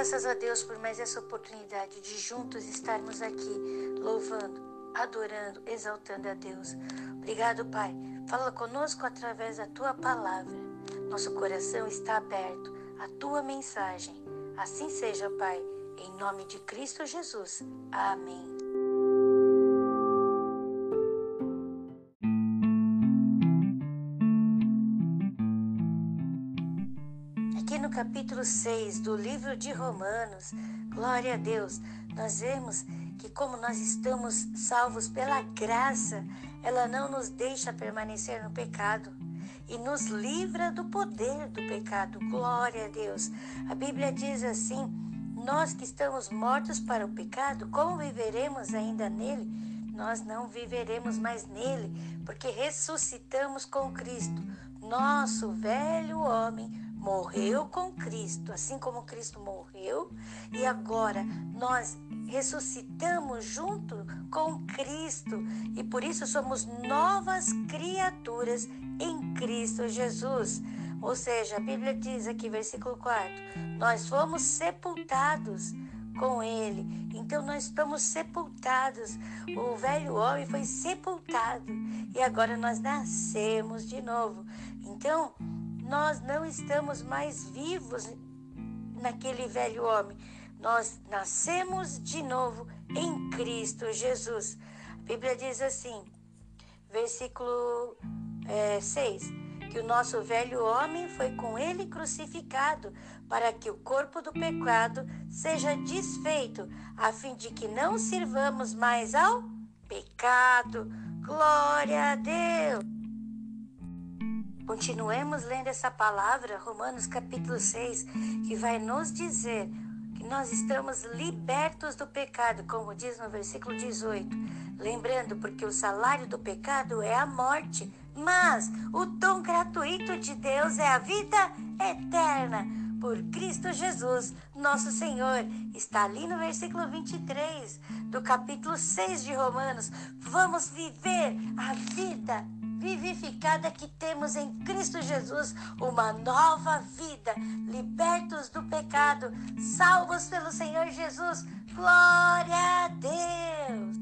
Graças a Deus por mais essa oportunidade de juntos estarmos aqui louvando, adorando, exaltando a Deus. Obrigado, Pai. Fala conosco através da tua palavra. Nosso coração está aberto à tua mensagem. Assim seja, Pai, em nome de Cristo Jesus. Amém. Capítulo 6 do livro de Romanos, glória a Deus, nós vemos que, como nós estamos salvos pela graça, ela não nos deixa permanecer no pecado e nos livra do poder do pecado. Glória a Deus. A Bíblia diz assim: Nós que estamos mortos para o pecado, como viveremos ainda nele? Nós não viveremos mais nele, porque ressuscitamos com Cristo. Nosso velho homem morreu com Cristo, assim como Cristo morreu, e agora nós ressuscitamos junto com Cristo e por isso somos novas criaturas em Cristo Jesus. Ou seja, a Bíblia diz aqui, versículo 4: Nós fomos sepultados com Ele. Então nós estamos sepultados. O velho homem foi sepultado e agora nós nascemos de novo. Então nós não estamos mais vivos naquele velho homem. Nós nascemos de novo em Cristo Jesus. A Bíblia diz assim, versículo é, 6, que o nosso velho homem foi com ele crucificado, para que o corpo do pecado seja desfeito, a fim de que não sirvamos mais ao pecado. Glória a Deus! Continuemos lendo essa palavra, Romanos capítulo 6, que vai nos dizer que nós estamos libertos do pecado, como diz no versículo 18. Lembrando, porque o salário do pecado é a morte, mas o dom gratuito de Deus é a vida eterna por Cristo Jesus, nosso Senhor. Está ali no versículo 23 do capítulo 6 de Romanos. Vamos viver a vida vivificada que temos em Cristo Jesus, uma nova vida, libertos do pecado, salvos pelo Senhor Jesus. Glória a Deus!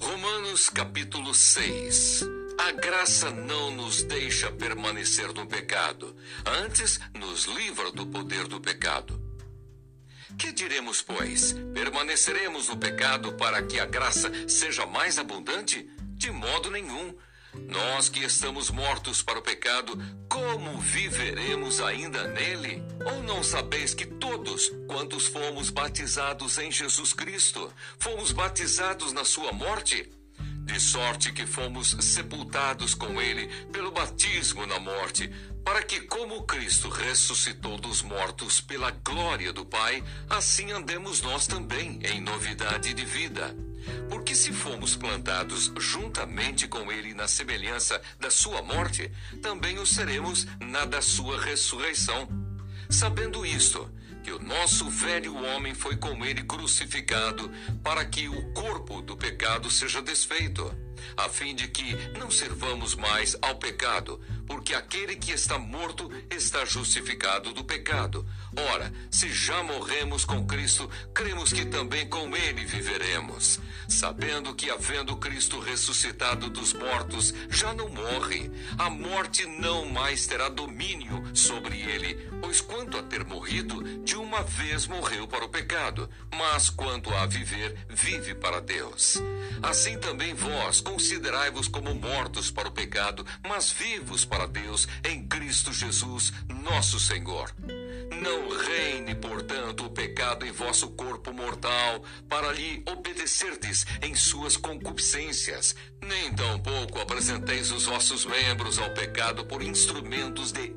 Romanos capítulo 6 a graça não nos deixa permanecer no pecado, antes nos livra do poder do pecado. Que diremos, pois? Permaneceremos no pecado para que a graça seja mais abundante? De modo nenhum. Nós que estamos mortos para o pecado, como viveremos ainda nele? Ou não sabeis que todos, quantos fomos batizados em Jesus Cristo, fomos batizados na sua morte? De sorte que fomos sepultados com ele pelo batismo na morte, para que, como Cristo ressuscitou dos mortos pela glória do Pai, assim andemos nós também em novidade de vida. Porque se fomos plantados juntamente com ele na semelhança da sua morte, também o seremos na da sua ressurreição. Sabendo isto, que o nosso velho homem foi com ele crucificado, para que o corpo do pecado seja desfeito, a fim de que não servamos mais ao pecado, porque aquele que está morto está justificado do pecado. Ora, se já morremos com Cristo, cremos que também com ele viveremos, sabendo que, havendo Cristo ressuscitado dos mortos, já não morre. A morte não mais terá domínio sobre ele, pois quanto a ter morrido, de uma vez morreu para o pecado, mas quanto a viver, vive para Deus. Assim também vós considerai-vos como mortos para o pecado, mas vivos para Deus em Cristo Jesus, nosso Senhor. Não reine, portanto, o pecado em vosso corpo mortal, para lhe obedecerdes em suas concupiscências. Nem tampouco apresenteis os vossos membros ao pecado por instrumentos de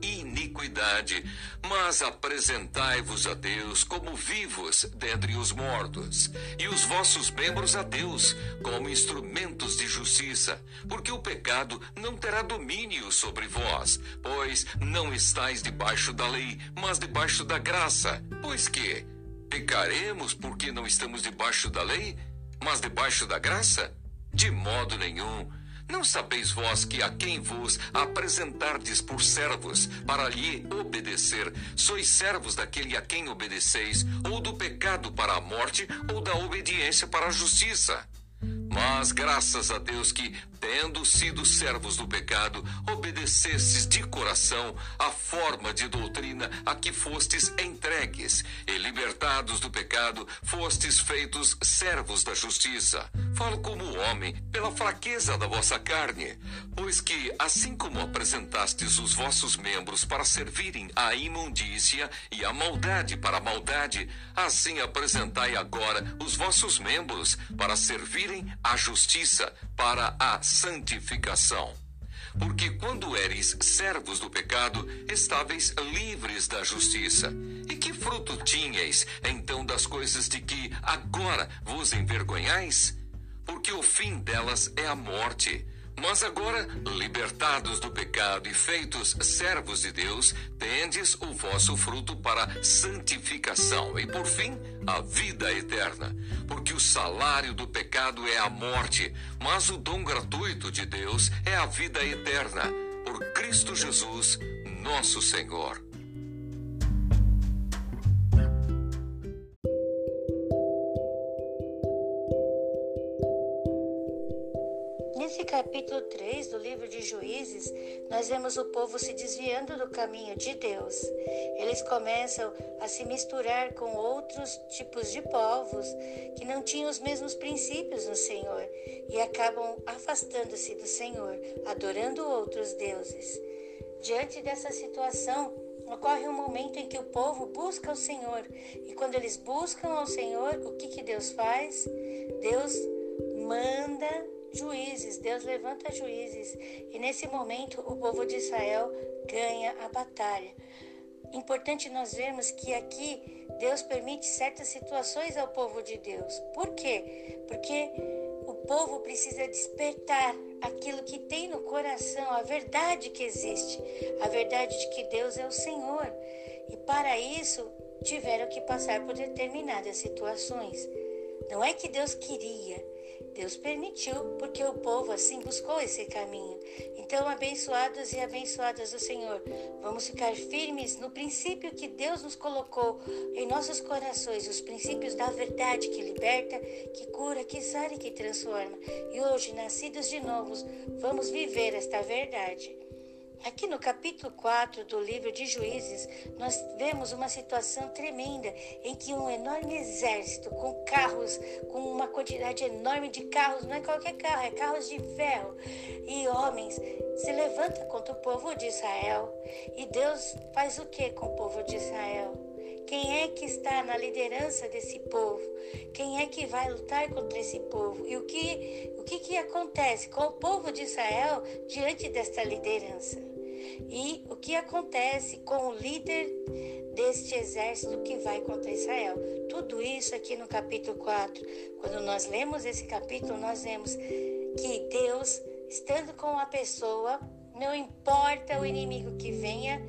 iniquidade, mas apresentai-vos a Deus como vivos dentre os mortos, e os vossos membros a Deus como instrumentos de justiça, porque o pecado não terá domínio sobre vós, pois não estáis debaixo da lei, mas debaixo da graça. Pois que, Pecaremos porque não estamos debaixo da lei, mas debaixo da graça? De modo nenhum. Não sabeis vós que a quem vos apresentardes por servos para lhe obedecer, sois servos daquele a quem obedeceis, ou do pecado para a morte, ou da obediência para a justiça? Mas graças a Deus que, tendo sido servos do pecado, obedecestes de coração a forma de doutrina a que fostes entregues, e libertados do pecado, fostes feitos servos da justiça. Falo como homem, pela fraqueza da vossa carne, pois que, assim como apresentastes os vossos membros para servirem à imundícia e à maldade para a maldade, assim apresentai agora os vossos membros para servirem à justiça para a santificação. Porque quando eres servos do pecado, estáveis livres da justiça. E que fruto tinhais então das coisas de que agora vos envergonhais? Porque o fim delas é a morte. Mas agora, libertados do pecado e feitos servos de Deus, tendes o vosso fruto para santificação e, por fim, a vida eterna. Porque o salário do pecado é a morte, mas o dom gratuito de Deus é a vida eterna. Por Cristo Jesus, nosso Senhor. Nesse capítulo 3 do livro de Juízes, nós vemos o povo se desviando do caminho de Deus. Eles começam a se misturar com outros tipos de povos que não tinham os mesmos princípios no Senhor e acabam afastando-se do Senhor, adorando outros deuses. Diante dessa situação, ocorre um momento em que o povo busca o Senhor. E quando eles buscam ao Senhor, o que, que Deus faz? Deus manda juízes, Deus levanta juízes. E nesse momento o povo de Israel ganha a batalha. Importante nós vermos que aqui Deus permite certas situações ao povo de Deus. Por quê? Porque o povo precisa despertar aquilo que tem no coração, a verdade que existe, a verdade de que Deus é o Senhor. E para isso tiveram que passar por determinadas situações. Não é que Deus queria, Deus permitiu, porque o povo assim buscou esse caminho. Então, abençoados e abençoadas do Senhor, vamos ficar firmes no princípio que Deus nos colocou em nossos corações, os princípios da verdade que liberta, que cura, que sara e que transforma. E hoje, nascidos de novos, vamos viver esta verdade. Aqui no capítulo 4 do livro de Juízes, nós vemos uma situação tremenda em que um enorme exército com carros, com uma quantidade enorme de carros, não é qualquer carro, é carros de ferro e homens, se levanta contra o povo de Israel. E Deus faz o que com o povo de Israel? Quem é que está na liderança desse povo? Quem é que vai lutar contra esse povo? E o que, o que, que acontece com o povo de Israel diante desta liderança? E o que acontece com o líder deste exército que vai contra Israel? Tudo isso aqui no capítulo 4. Quando nós lemos esse capítulo, nós vemos que Deus, estando com a pessoa, não importa o inimigo que venha,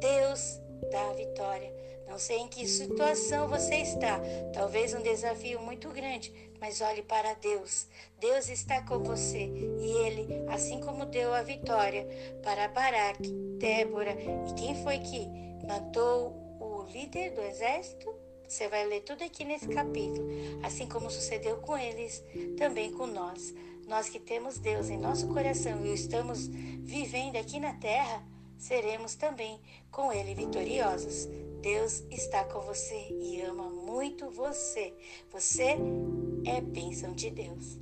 Deus dá a vitória. Não sei em que situação você está, talvez um desafio muito grande, mas olhe para Deus. Deus está com você e Ele, assim como deu a vitória para Baraque, Débora e quem foi que matou o líder do exército? Você vai ler tudo aqui nesse capítulo, assim como sucedeu com eles, também com nós. Nós que temos Deus em nosso coração e o estamos vivendo aqui na terra, seremos também com Ele vitoriosos. Deus está com você e ama muito você. Você é bênção de Deus.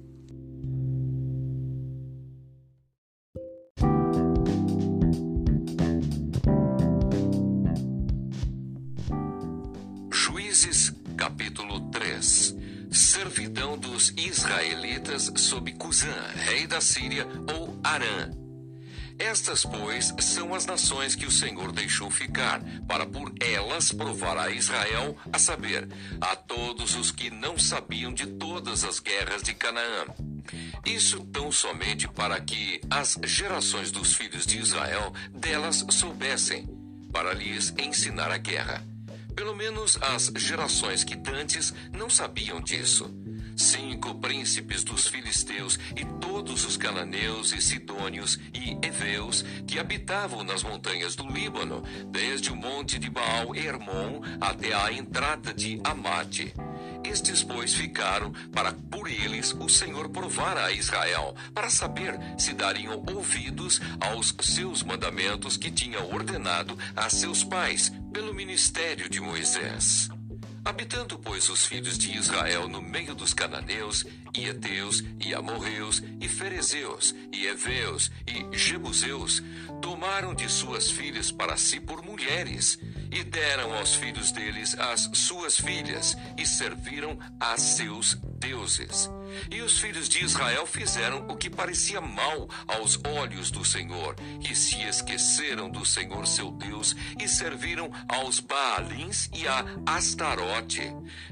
Juízes, capítulo 3 Servidão dos israelitas sob Cusã, rei da Síria, ou Arã estas, pois, são as nações que o Senhor deixou ficar, para por elas provar a Israel, a saber, a todos os que não sabiam de todas as guerras de Canaã. Isso tão somente para que as gerações dos filhos de Israel delas soubessem, para lhes ensinar a guerra Pelo menos as gerações que dantes não sabiam disso. Cinco príncipes dos filisteus e todos os cananeus e sidônios e heveus que habitavam nas montanhas do Líbano, desde o monte de Baal Hermon até a entrada de Amate. Estes, pois, ficaram para por eles o Senhor provar a Israel, para saber se dariam ouvidos aos seus mandamentos que tinha ordenado a seus pais pelo ministério de Moisés. Habitando, pois, os filhos de Israel no meio dos cananeus, e Eteus, e Amorreus, e Ferezeus, e Eveus, e Jebuseus, tomaram de suas filhas para si por mulheres, e deram aos filhos deles as suas filhas, e serviram a seus deuses. E os filhos de Israel fizeram o que parecia mal aos olhos do Senhor, e se esqueceram do Senhor seu Deus, e serviram aos Baalins e a Astarote.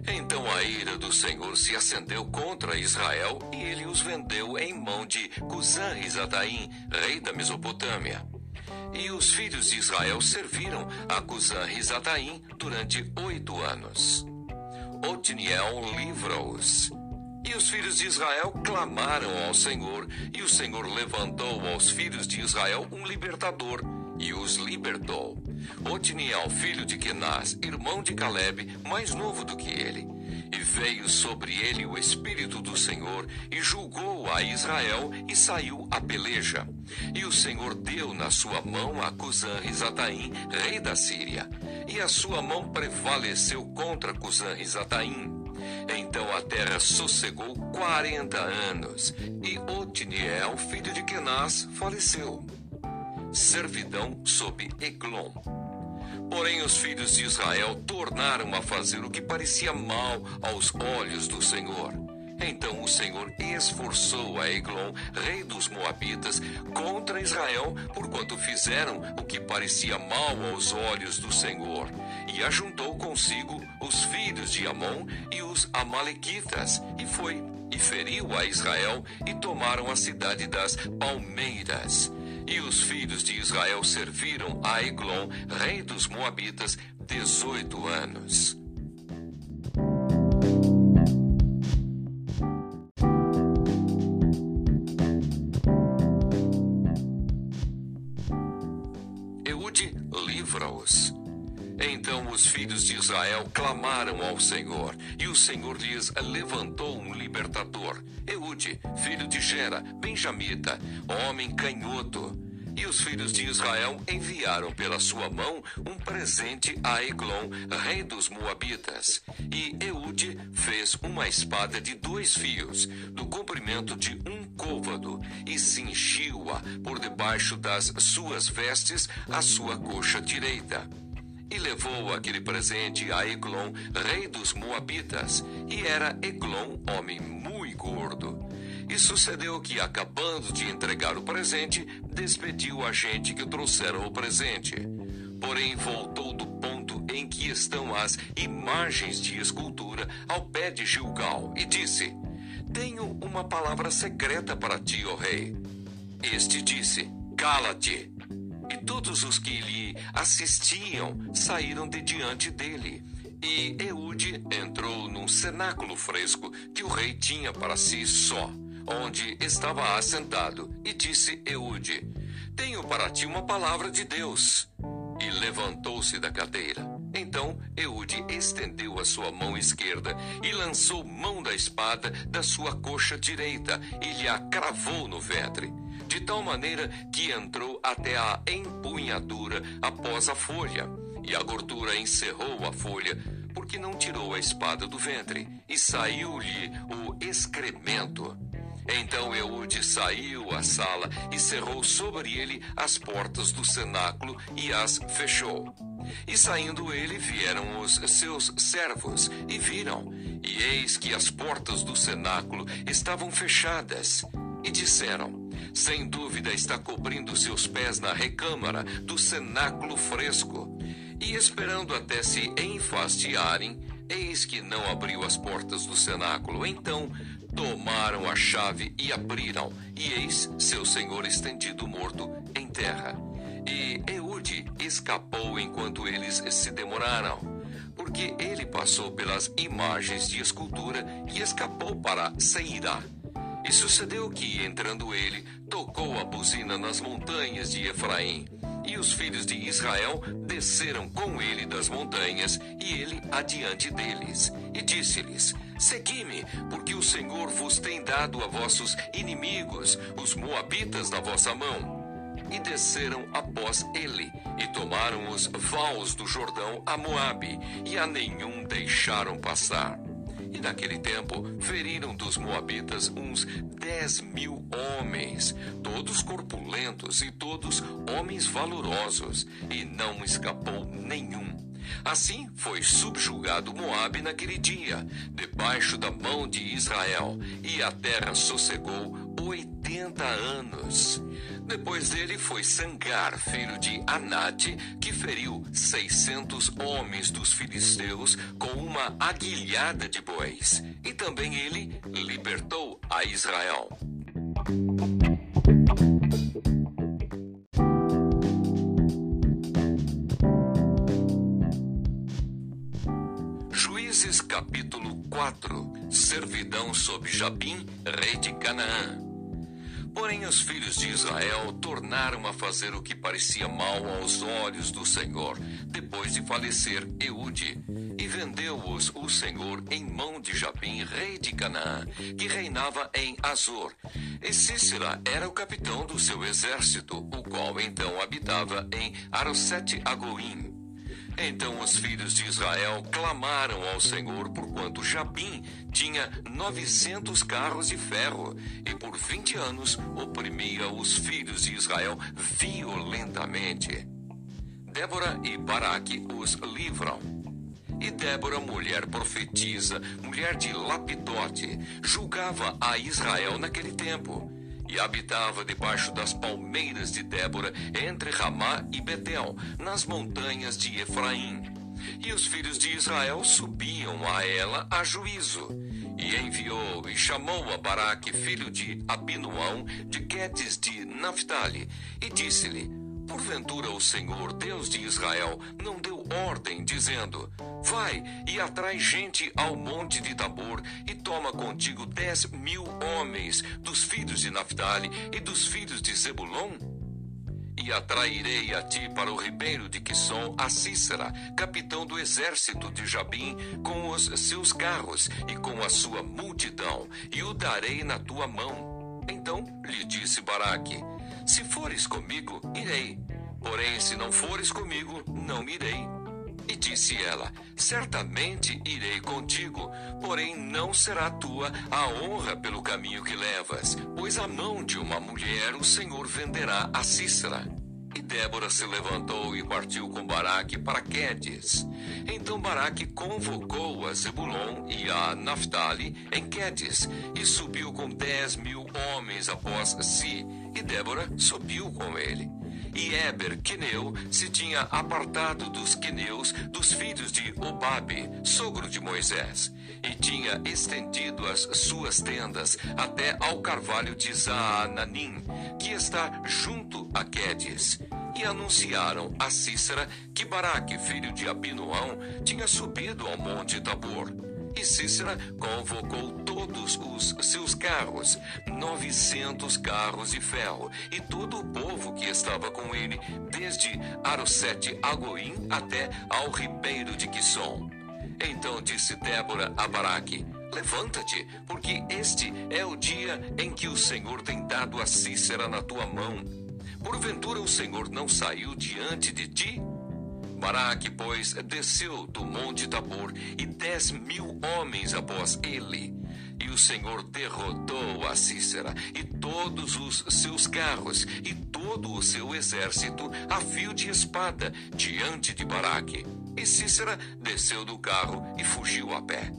Então a ira do Senhor se acendeu contra Israel, e ele os vendeu em mão de Cusã-Risataim, rei da Mesopotâmia. E os filhos de Israel serviram a Cusã-Risataim durante oito anos. Otiniel livra-os. E os filhos de Israel clamaram ao Senhor, e o Senhor levantou aos filhos de Israel um libertador, e os libertou. Otiniel, filho de Kenaz, irmão de Caleb, mais novo do que ele. E veio sobre ele o Espírito do Senhor, e julgou a Israel, e saiu a peleja. E o Senhor deu na sua mão a Cusã-Risataim, rei da Síria. E a sua mão prevaleceu contra Cusã-Risataim. Então a terra sossegou quarenta anos, e Otiniel, filho de Kenaz, faleceu. Servidão sob Eglon. Porém, os filhos de Israel tornaram a fazer o que parecia mal aos olhos do Senhor. Então o Senhor esforçou a Eglon, rei dos Moabitas, contra Israel, porquanto fizeram o que parecia mal aos olhos do Senhor. E ajuntou consigo os filhos de Amon e os Amalequitas, e foi e feriu a Israel, e tomaram a cidade das palmeiras. E os filhos de Israel serviram a Eglon, rei dos Moabitas, dezoito anos. Os filhos de Israel clamaram ao Senhor, e o Senhor lhes levantou um libertador, Eude, filho de Gera, benjamita, homem canhoto. E os filhos de Israel enviaram pela sua mão um presente a Eglon, rei dos Moabitas. E Eude fez uma espada de dois fios, do comprimento de um côvado, e cingiu-a por debaixo das suas vestes à sua coxa direita. E levou aquele presente a Eglon, rei dos Moabitas, e era Eglon homem muito gordo. E sucedeu que, acabando de entregar o presente, despediu a gente que trouxeram o presente. Porém, voltou do ponto em que estão as imagens de escultura ao pé de Gilgal e disse: Tenho uma palavra secreta para ti, ó rei. Este disse: Cala-te. E todos os que lhe assistiam saíram de diante dele. E Eude entrou num cenáculo fresco que o rei tinha para si só onde estava assentado, e disse Eude: Tenho para ti uma palavra de Deus. E levantou-se da cadeira. Então Eude estendeu a sua mão esquerda e lançou mão da espada da sua coxa direita e lhe a cravou no ventre, de tal maneira que entrou até a empunhadura após a folha. E a gordura encerrou a folha, porque não tirou a espada do ventre, e saiu-lhe o excremento. Então Eude saiu à sala e cerrou sobre ele as portas do cenáculo e as fechou. E saindo ele, vieram os seus servos e viram, e eis que as portas do cenáculo estavam fechadas. E disseram: Sem dúvida está cobrindo seus pés na recâmara do cenáculo fresco. E esperando até se enfastiarem, eis que não abriu as portas do cenáculo. Então tomaram a chave e abriram, e eis seu senhor estendido morto em terra. E Eude escapou enquanto eles se demoraram, porque ele passou pelas imagens de escultura e escapou para Seirá. E sucedeu que, entrando ele, tocou a buzina nas montanhas de Efraim. E os filhos de Israel desceram com ele das montanhas, e ele adiante deles. E disse-lhes: Segui-me, porque o Senhor vos tem dado a vossos inimigos, os Moabitas, na vossa mão. E desceram após ele, e tomaram os vãos do Jordão a Moabe, e a nenhum deixaram passar. E naquele tempo feriram dos Moabitas uns dez mil homens, todos corpulentos e todos homens valorosos, e não escapou nenhum. Assim foi subjugado Moabe naquele dia, debaixo da mão de Israel, e a terra sossegou oitenta anos. Depois dele foi Sangar, filho de Anate, que feriu seiscentos homens dos filisteus com uma aguilhada de bois. E também ele libertou a Israel. Sob Jabim, rei de Canaã. Porém, os filhos de Israel tornaram a fazer o que parecia mal aos olhos do Senhor, depois de falecer Eude, e vendeu-os o Senhor em mão de Jabim, rei de Canaã, que reinava em Azor. E Cícera era o capitão do seu exército, o qual então habitava em Arosete Agoim. Então os filhos de Israel clamaram ao Senhor, porquanto Jabim tinha novecentos carros de ferro, e por vinte anos oprimia os filhos de Israel violentamente. Débora e Baraque os livram. E Débora, mulher profetisa, mulher de Lapidote, julgava a Israel naquele tempo e habitava debaixo das palmeiras de Débora, entre Ramá e Betel, nas montanhas de Efraim. E os filhos de Israel subiam a ela a juízo. E enviou e chamou a Baraque, filho de Abinuão, de Quedes de Naphtali, e disse-lhe: Porventura o Senhor, Deus de Israel, não deu ordem, dizendo: Vai e atrai gente ao monte de Tabor, e toma contigo dez mil homens dos filhos de Naphtali e dos filhos de Zebulon? E atrairei a ti para o ribeiro de Quisson a Cícera, capitão do exército de Jabim, com os seus carros e com a sua multidão, e o darei na tua mão. Então lhe disse Baraque: Se fores comigo, irei. Porém, se não fores comigo, não irei. E disse ela: Certamente irei contigo, porém não será tua a honra pelo caminho que levas, pois a mão de uma mulher o Senhor venderá a Cícera. E Débora se levantou e partiu com Baraque para Quedes. Então Baraque convocou a Zebulon e a Naphtali em Quedes, e subiu com dez mil homens após si, e Débora subiu com ele. E Eber, queneu, se tinha apartado dos queneus dos filhos de Obabe, sogro de Moisés, e tinha estendido as suas tendas até ao carvalho de Zaananim, que está junto a Quedes. E anunciaram a Cícera que Baraque, filho de Abinoão, tinha subido ao monte Tabor. E Cícera convocou todos os seus carros, novecentos carros de ferro, e todo o povo que estava com ele, desde Arosete Agoim até ao ribeiro de Quisson. Então disse Débora a Baraque: Levanta-te, porque este é o dia em que o Senhor tem dado a Cícera na tua mão. Porventura o Senhor não saiu diante de ti? Baraque, pois, desceu do monte Tabor e dez mil homens após ele. E o Senhor derrotou a Cícera e todos os seus carros e todo o seu exército a fio de espada diante de Baraque. E Cícera desceu do carro e fugiu a pé.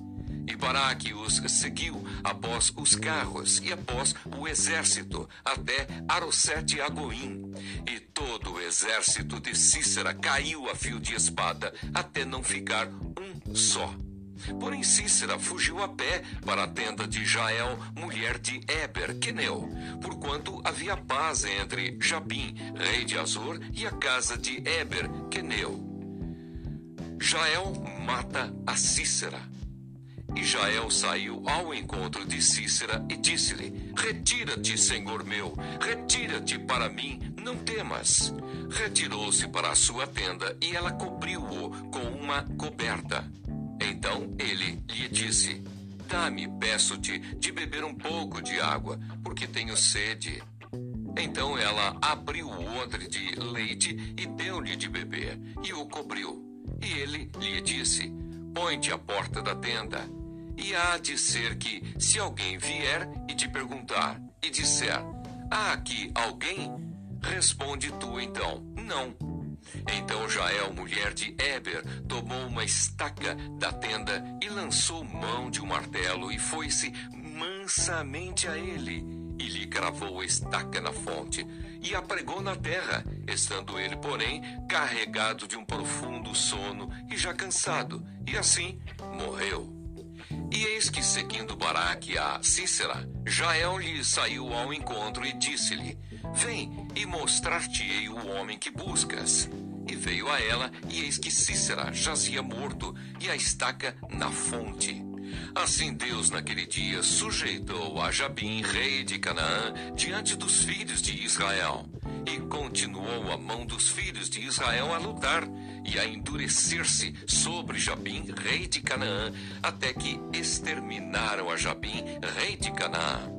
E Baraque os seguiu após os carros e após o exército, até Arosete Agoim. Todo o exército de Cícera caiu a fio de espada, até não ficar um só. Porém, Cícera fugiu a pé para a tenda de Jael, mulher de Eber, Queneu, porquanto havia paz entre Jabim, rei de Azor, e a casa de Eber, Queneu. Jael mata a Cícera. E Jael saiu ao encontro de Cícera e disse-lhe: Retira-te, senhor meu, retira-te para mim, não temas. Retirou-se para a sua tenda e ela cobriu-o com uma coberta. Então ele lhe disse: Dá-me, peço-te, de beber um pouco de água, porque tenho sede. Então ela abriu o odre de leite e deu-lhe de beber, e o cobriu. E ele lhe disse: Põe-te à porta da tenda. E há de ser que, se alguém vier e te perguntar, e disser: Há aqui alguém? Responde tu então: Não. Então Jael, mulher de Eber, tomou uma estaca da tenda e lançou mão de um martelo e foi-se mansamente a ele e lhe cravou a estaca na fonte e a pregou na terra, estando ele, porém, carregado de um profundo sono e já cansado, e assim morreu. E eis que, seguindo Baraque a Cícera, Jael lhe saiu ao encontro e disse-lhe: Vem e mostrar-te-ei o homem que buscas. E veio a ela, e eis que Cícera jazia morto, e a estaca na fonte. Assim Deus naquele dia sujeitou a Jabim, rei de Canaã, diante dos filhos de Israel. E continuou a mão dos filhos de Israel a lutar e a endurecer-se sobre Jabim, rei de Canaã, até que exterminaram a Jabim, rei de Canaã.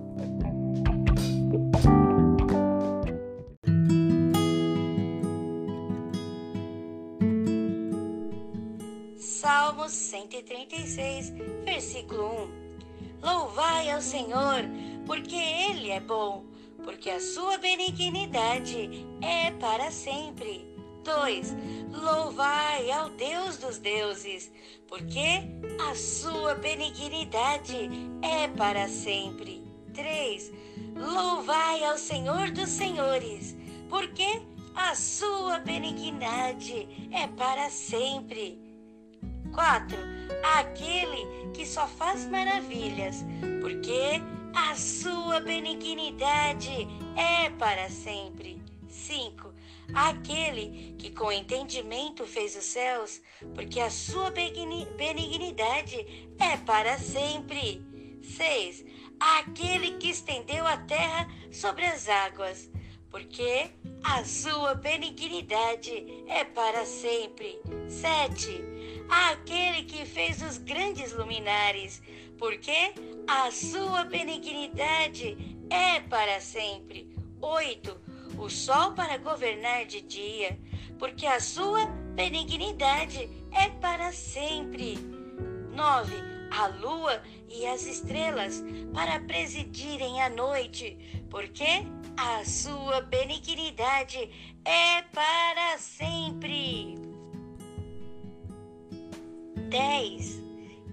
Salmos 136, versículo 1. Louvai ao Senhor, porque Ele é bom, porque a sua benignidade é para sempre. 2. Louvai ao Deus dos deuses, porque a sua benignidade é para sempre. 3. Louvai ao Senhor dos senhores, porque a sua benignidade é para sempre. 4. Aquele que só faz maravilhas, porque a sua benignidade é para sempre. 5 aquele que com entendimento fez os céus, porque a sua benignidade é para sempre. 6. Aquele que estendeu a terra sobre as águas, porque a sua benignidade é para sempre. 7. Aquele que fez os grandes luminares, porque a sua benignidade é para sempre. 8 o sol para governar de dia, porque a sua benignidade é para sempre. 9. A lua e as estrelas para presidirem a noite, porque a sua benignidade é para sempre. 10.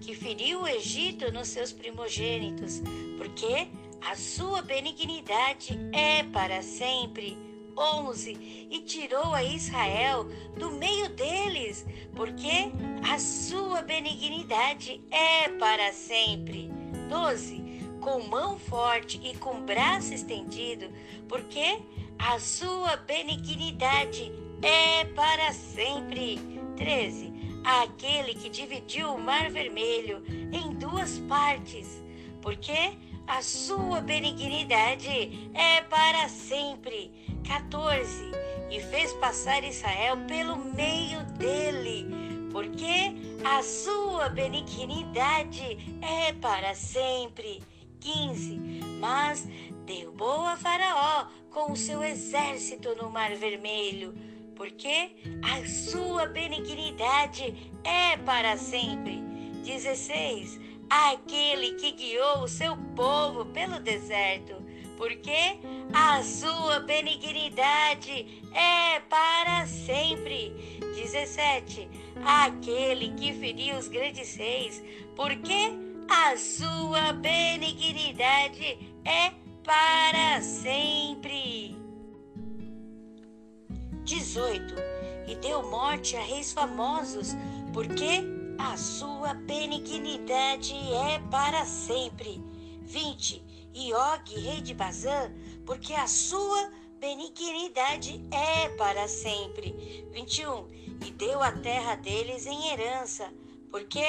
Que feriu o Egito nos seus primogênitos, porque a sua benignidade é para sempre. 11 E tirou a Israel do meio deles, porque a sua benignidade é para sempre. 12 Com mão forte e com braço estendido, porque a sua benignidade é para sempre. 13 Aquele que dividiu o mar vermelho em duas partes, porque a sua benignidade é para sempre. 14. E fez passar Israel pelo meio dele, porque a sua benignidade é para sempre. 15. Mas derrubou a Faraó com o seu exército no Mar Vermelho, porque a sua benignidade é para sempre. 16 aquele que guiou o seu povo pelo deserto, porque a sua benignidade é para sempre. 17. Aquele que feriu os grandes reis, porque a sua benignidade é para sempre. 18. E deu morte a reis famosos, porque a sua benignidade é para sempre. 20. E Og, rei de Bazã, porque a sua benignidade é para sempre. 21. E deu a terra deles em herança, porque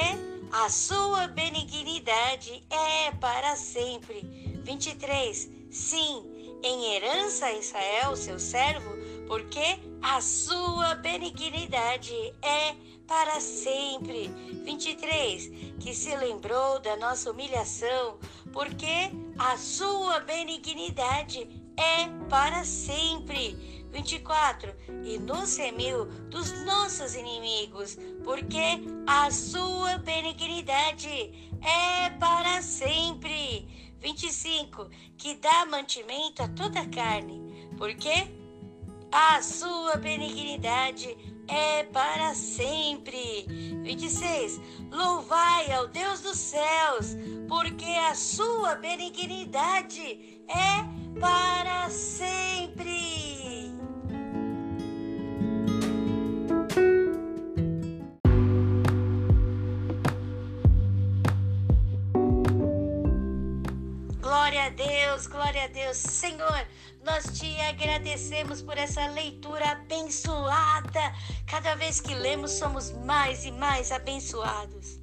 a sua benignidade é para sempre. 23. Sim, em herança Israel, seu servo, porque a sua benignidade é para sempre. 23. Que se lembrou da nossa humilhação, porque a sua benignidade é para sempre. 24. E nos remiu dos nossos inimigos, porque a sua benignidade é para sempre. 25. Que dá mantimento a toda carne, porque a sua benignidade é para sempre. 26. Louvai ao Deus dos céus, porque a sua benignidade é para sempre. Glória a Deus, glória a Deus. Senhor, nós te agradecemos por essa leitura abençoada. Cada vez que lemos, somos mais e mais abençoados.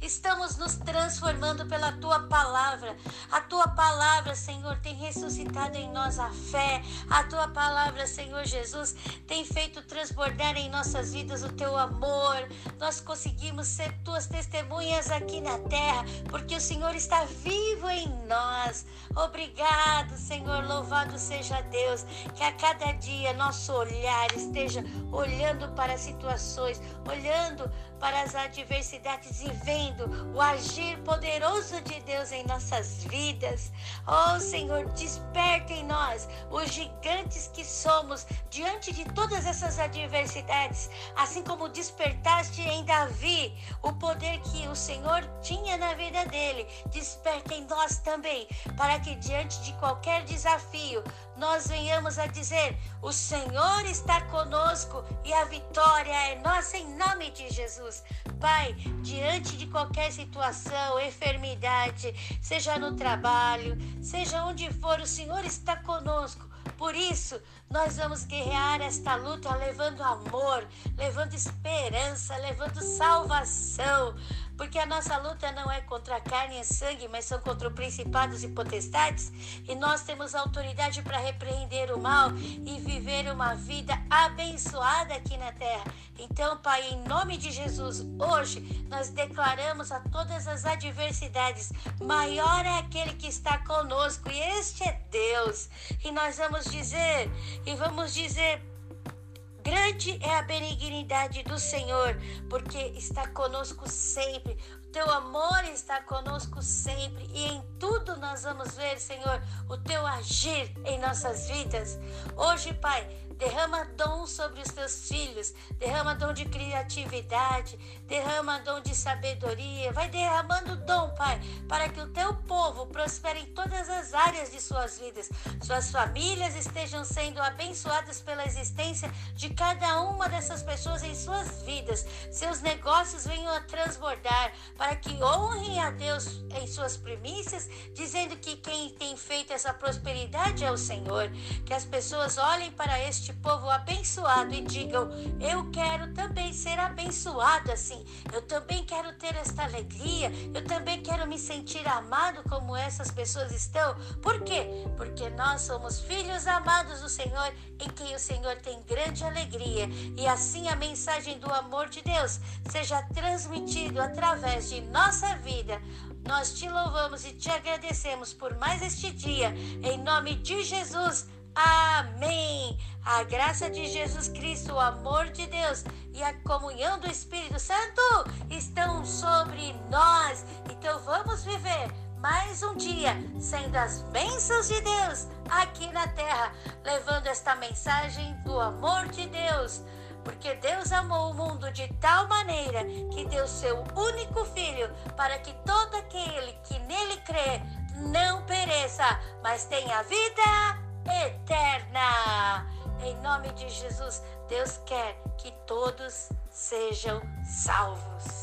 Estamos nos transformando pela tua palavra. A tua palavra, Senhor, tem ressuscitado em nós a fé. A tua palavra, Senhor Jesus, tem feito transbordar em nossas vidas o teu amor. Nós conseguimos ser tuas testemunhas aqui na terra, porque o Senhor está vivo em nós. Obrigado, Senhor. Louvado seja Deus. Que a cada dia nosso olhar esteja olhando para as situações, olhando para as adversidades e vendo o agir poderoso de Deus em nossas vidas. Oh Senhor, desperta em nós os gigantes que somos diante de todas essas adversidades, assim como despertaste em Davi o poder que o Senhor tinha na vida dele. Desperta em nós também, para que diante de qualquer desafio nós venhamos a dizer: O Senhor está conosco e a vitória é nossa em nome de Jesus. Pai, diante de qualquer situação, enfermidade, seja no trabalho, seja onde for, o Senhor está conosco. Por isso, nós vamos guerrear esta luta levando amor, levando esperança, levando salvação, porque a nossa luta não é contra carne e sangue, mas são contra principados e potestades, e nós temos autoridade para repreender o mal e viver uma vida abençoada aqui na terra. Então, Pai, em nome de Jesus, hoje nós declaramos a todas as adversidades: maior é aquele que está conosco, e este é Deus. E nós vamos dizer, e vamos dizer Grande é a benignidade do Senhor, porque está conosco sempre. O teu amor está conosco sempre e em tudo nós vamos ver, Senhor, o teu agir em nossas vidas. Hoje, Pai, derrama dom sobre os teus filhos, derrama dom de criatividade, derrama dom de sabedoria, vai derramando dom, Pai, para que o teu povo prospere em todas as áreas de suas vidas, suas famílias estejam sendo abençoadas pela existência de cada uma dessas pessoas em suas vidas, seus negócios venham a transbordar, para que honrem a Deus em suas primícias, dizendo que quem tem feito essa prosperidade é o Senhor, que as pessoas olhem para este povo abençoado e digam: Eu quero também ser abençoado assim. Eu também quero ter esta alegria. Eu também quero me sentir amado como essas pessoas estão. Por quê? Porque nós somos filhos amados do Senhor, em quem o Senhor tem grande alegria. E assim a mensagem do amor de Deus seja transmitido através de nossa vida. Nós te louvamos e te agradecemos por mais este dia. Em nome de Jesus. Amém. A graça de Jesus Cristo, o amor de Deus e a comunhão do Espírito Santo estão sobre nós. Então vamos viver mais um dia sendo as bênçãos de Deus aqui na terra, levando esta mensagem do amor de Deus. Porque Deus amou o mundo de tal maneira que deu seu único filho para que todo aquele que nele crê não pereça, mas tenha vida eterna. Em nome de Jesus, Deus quer que todos sejam salvos.